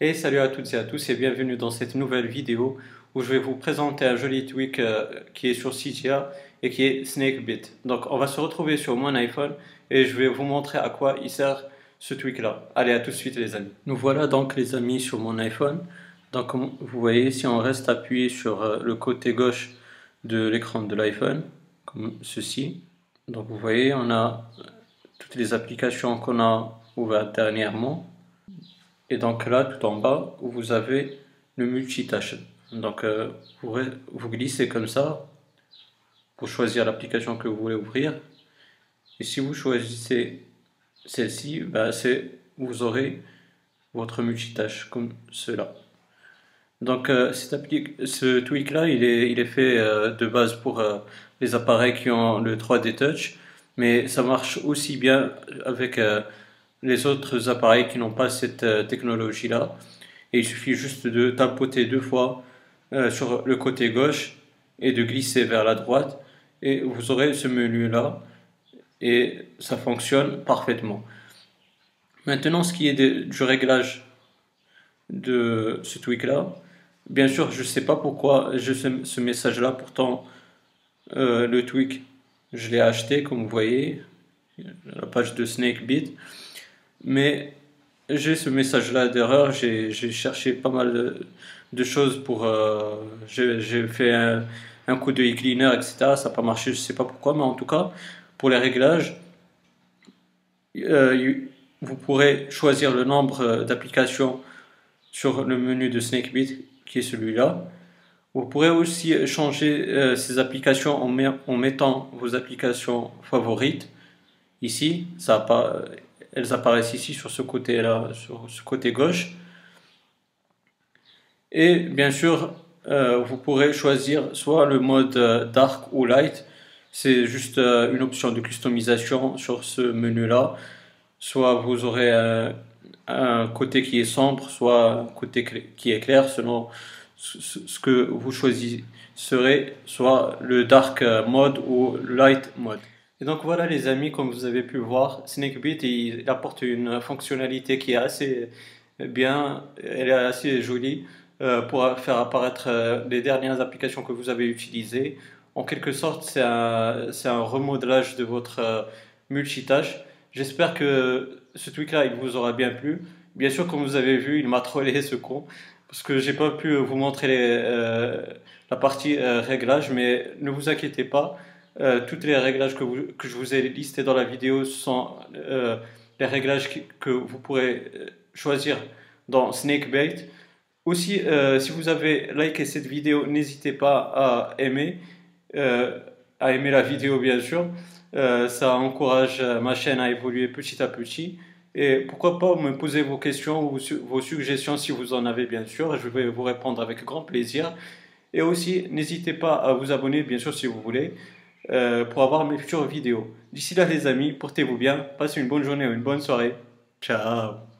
Et salut à toutes et à tous et bienvenue dans cette nouvelle vidéo où je vais vous présenter un joli tweak euh, qui est sur CGA et qui est Snakebit. Donc on va se retrouver sur mon iPhone et je vais vous montrer à quoi il sert ce tweak là. Allez à tout de suite les amis. Nous voilà donc les amis sur mon iPhone. Donc comme vous voyez si on reste appuyé sur euh, le côté gauche de l'écran de l'iPhone comme ceci. Donc vous voyez on a toutes les applications qu'on a ouvertes dernièrement et donc là, tout en bas, vous avez le multitâche. Donc euh, vous, glissez comme ça pour choisir l'application que vous voulez ouvrir. Et si vous choisissez celle-ci, bah, vous aurez votre multitâche comme cela. Donc euh, ce tweak là, il est, il est fait euh, de base pour les appareils qui ont le 3D Touch, mais ça marche aussi bien avec les autres appareils qui n'ont pas cette euh, technologie-là. Et il suffit juste de tapoter deux fois euh, sur le côté gauche et de glisser vers la droite et vous aurez ce menu-là et ça fonctionne parfaitement. Maintenant, ce qui est du réglage de ce tweak-là, bien sûr, je ne sais pas pourquoi j'ai ce, message-là, pourtant euh, le tweak, je l'ai acheté, comme vous voyez, la page de Snakebit. Mais j'ai ce message-là d'erreur, j'ai cherché pas mal de, choses pour... Euh, j'ai fait un, coup de e-cleaner, etc. Ça n'a pas marché, je ne sais pas pourquoi, mais en tout cas, pour les réglages, euh, vous pourrez choisir le nombre d'applications sur le menu de SnakeBit, qui est celui-là. Vous pourrez aussi changer euh, ces applications en, mettant vos applications favorites. Ici, ça pas, elles apparaissent ici sur ce côté-là, sur ce côté gauche. Et bien sûr, euh, vous pourrez choisir soit le mode euh, dark ou light. C'est juste euh, une option de customisation sur ce menu-là. Soit vous aurez un côté qui est sombre, soit un côté qui est clair selon ce que vous choisirez, soit le dark mode ou light mode. Et donc voilà les amis, comme vous avez pu voir, Snakebit il apporte une fonctionnalité qui est assez bien, elle est assez jolie euh, pour faire apparaître euh, les dernières applications que vous avez utilisées. En quelque sorte, c'est un, remodelage de votre euh, multitâche. J'espère que ce tweak-là, il vous aura bien plu. Bien sûr, comme vous avez vu, il m'a trollé ce con parce que j'ai pas pu vous montrer la partie réglage, mais ne vous inquiétez pas. Euh, tous les réglages que, je vous ai listés dans la vidéo sont euh, les réglages que vous pourrez euh, choisir dans Snakebait. Aussi, si vous avez liké cette vidéo, n'hésitez pas à aimer, à aimer la vidéo bien sûr. ça encourage ma chaîne à évoluer petit à petit. Et pourquoi pas me poser vos questions ou vos suggestions si vous en avez bien sûr. Je vais vous répondre avec grand plaisir. Et aussi, n'hésitez pas à vous abonner bien sûr si vous voulez. Euh, pour avoir mes futures vidéos. D'ici là les amis, portez-vous bien, passez une bonne journée ou une bonne soirée. Ciao